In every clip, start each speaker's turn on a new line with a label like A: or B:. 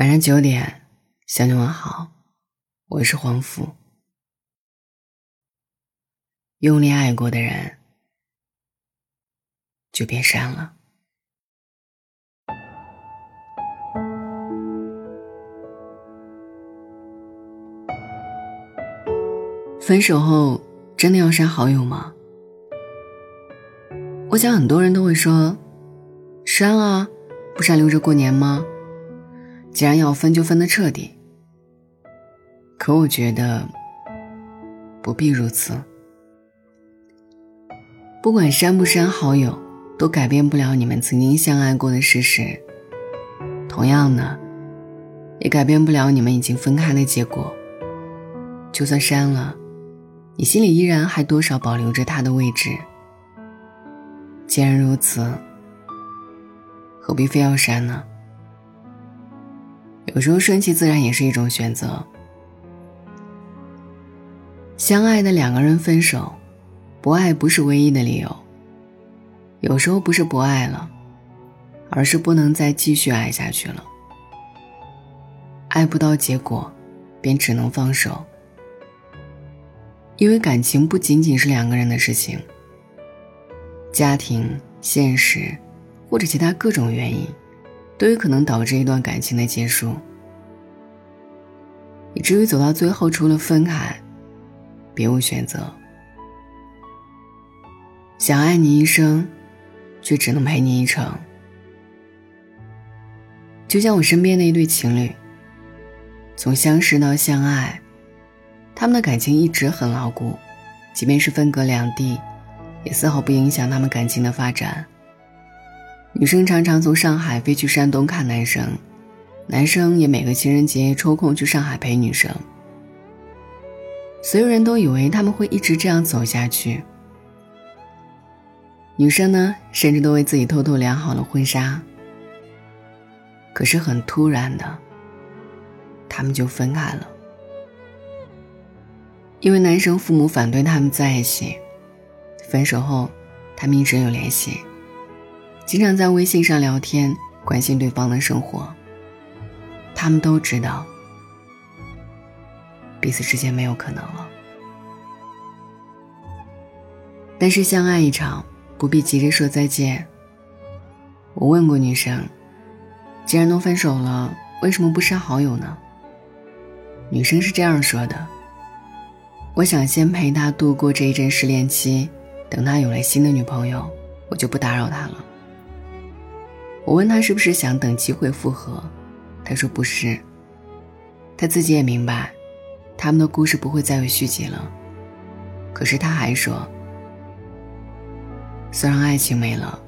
A: 晚上九点，向你问好，我是黄甫。用力爱过的人，就别删了。分手后，真的要删好友吗？我想很多人都会说，删啊，不删留着过年吗？既然要分，就分的彻底。可我觉得不必如此。不管删不删好友，都改变不了你们曾经相爱过的事实。同样的，也改变不了你们已经分开的结果。就算删了，你心里依然还多少保留着他的位置。既然如此，何必非要删呢？有时候顺其自然也是一种选择。相爱的两个人分手，不爱不是唯一的理由。有时候不是不爱了，而是不能再继续爱下去了。爱不到结果，便只能放手。因为感情不仅仅是两个人的事情，家庭、现实，或者其他各种原因。都有可能导致一段感情的结束，以至于走到最后，除了分开，别无选择。想爱你一生，却只能陪你一程。就像我身边的一对情侣，从相识到相爱，他们的感情一直很牢固，即便是分隔两地，也丝毫不影响他们感情的发展。女生常常从上海飞去山东看男生，男生也每个情人节抽空去上海陪女生。所有人都以为他们会一直这样走下去。女生呢，甚至都为自己偷偷量好了婚纱。可是很突然的，他们就分开了，因为男生父母反对他们在一起。分手后，他们一直有联系。经常在微信上聊天，关心对方的生活。他们都知道，彼此之间没有可能了。但是相爱一场，不必急着说再见。我问过女生，既然都分手了，为什么不删好友呢？女生是这样说的：“我想先陪他度过这一阵失恋期，等他有了新的女朋友，我就不打扰他了。”我问他是不是想等机会复合，他说不是。他自己也明白，他们的故事不会再有续集了。可是他还说，虽然爱情没了，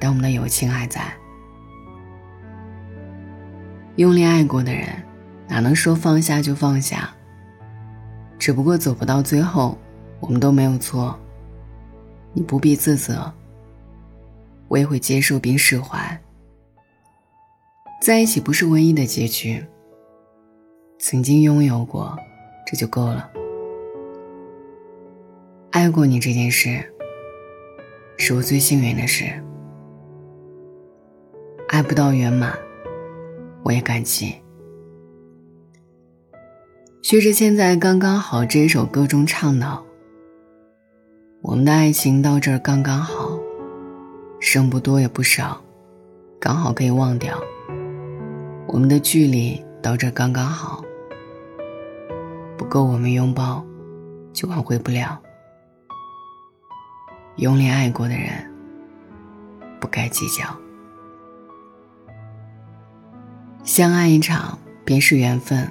A: 但我们的友情还在。用力爱过的人，哪能说放下就放下？只不过走不到最后，我们都没有错。你不必自责，我也会接受并释怀。在一起不是唯一的结局。曾经拥有过，这就够了。爱过你这件事，是我最幸运的事。爱不到圆满，我也感激。薛之谦在刚刚好这首歌中唱道：“我们的爱情到这儿刚刚好，剩不多也不少，刚好可以忘掉。”我们的距离到这刚刚好，不够我们拥抱，就挽回不了。用力爱过的人，不该计较。相爱一场便是缘分。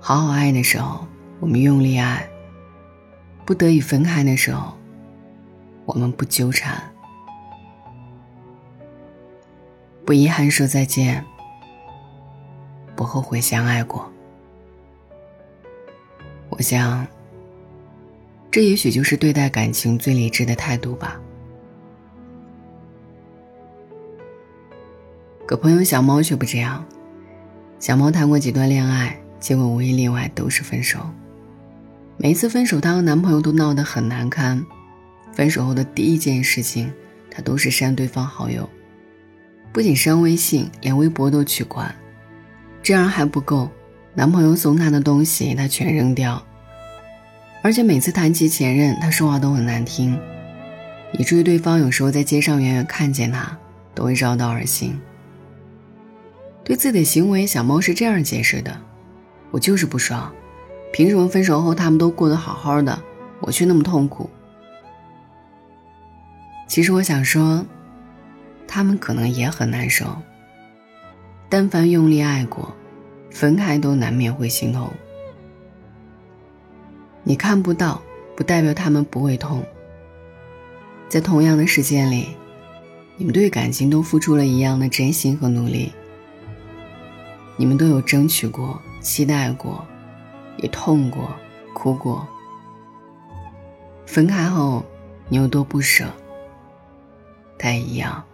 A: 好好爱的时候，我们用力爱；不得已分开的时候，我们不纠缠，不遗憾说再见。不后悔相爱过，我想，这也许就是对待感情最理智的态度吧。可朋友小猫却不这样，小猫谈过几段恋爱，结果无一例外都是分手。每一次分手，她和男朋友都闹得很难堪。分手后的第一件事情，她都是删对方好友，不仅删微信，连微博都取关。这样还不够，男朋友送她的东西她全扔掉，而且每次谈起前任，她说话都很难听，以至于对方有时候在街上远远看见她，都会绕道而行。对自己的行为，小猫是这样解释的：“我就是不爽，凭什么分手后他们都过得好好的，我却那么痛苦？”其实我想说，他们可能也很难受。但凡用力爱过，分开都难免会心痛。你看不到，不代表他们不会痛。在同样的时间里，你们对感情都付出了一样的真心和努力。你们都有争取过、期待过，也痛过、哭过。分开后，你有多不舍，他也一样。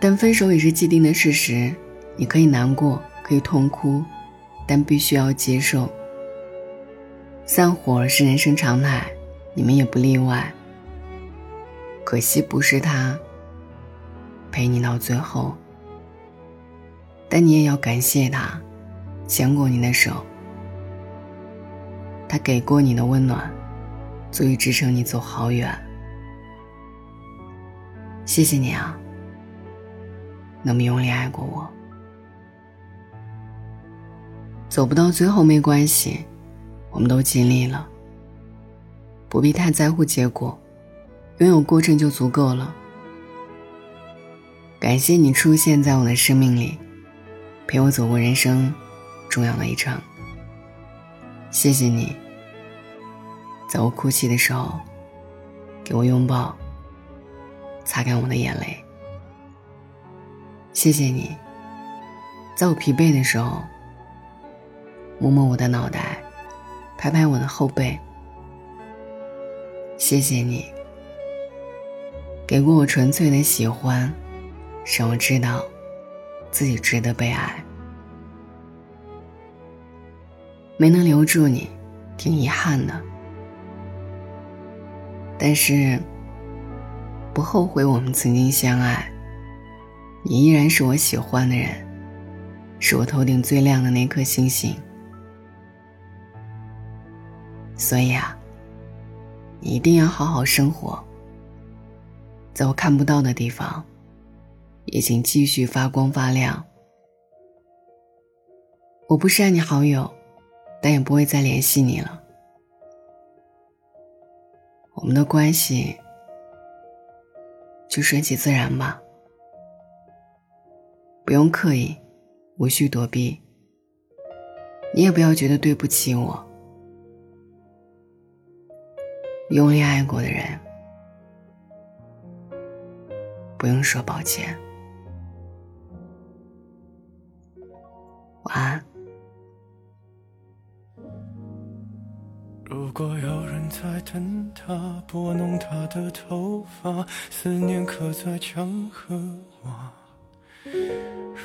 A: 但分手也是既定的事实，你可以难过，可以痛哭，但必须要接受。散伙是人生常态，你们也不例外。可惜不是他陪你到最后，但你也要感谢他，牵过你的手，他给过你的温暖，足以支撑你走好远。谢谢你啊。那么用力爱过我，走不到最后没关系，我们都尽力了，不必太在乎结果，拥有过程就足够了。感谢你出现在我的生命里，陪我走过人生重要的一程。谢谢你，在我哭泣的时候，给我拥抱，擦干我的眼泪。谢谢你，在我疲惫的时候，摸摸我的脑袋，拍拍我的后背。谢谢你，给过我纯粹的喜欢，让我知道自己值得被爱。没能留住你，挺遗憾的，但是不后悔我们曾经相爱。你依然是我喜欢的人，是我头顶最亮的那颗星星。所以啊，你一定要好好生活。在我看不到的地方，也请继续发光发亮。我不删你好友，但也不会再联系你了。我们的关系就顺其自然吧。不用刻意，无需躲避。你也不要觉得对不起我。用力爱过的人，不用说抱歉。晚安。
B: 如果有人在等他，拨弄他的头发，思念刻在墙和瓦。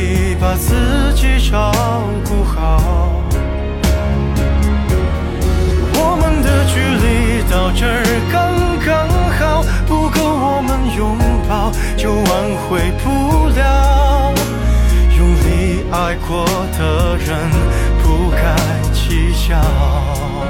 B: 你把自己照顾好。我们的距离到这儿刚刚好，不够我们拥抱就挽回不了。用力爱过的人不该计较。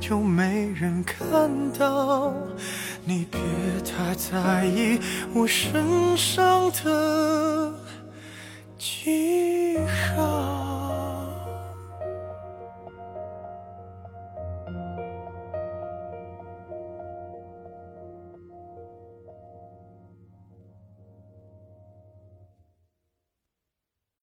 B: 就没人看到。你别太在意我身上的记号。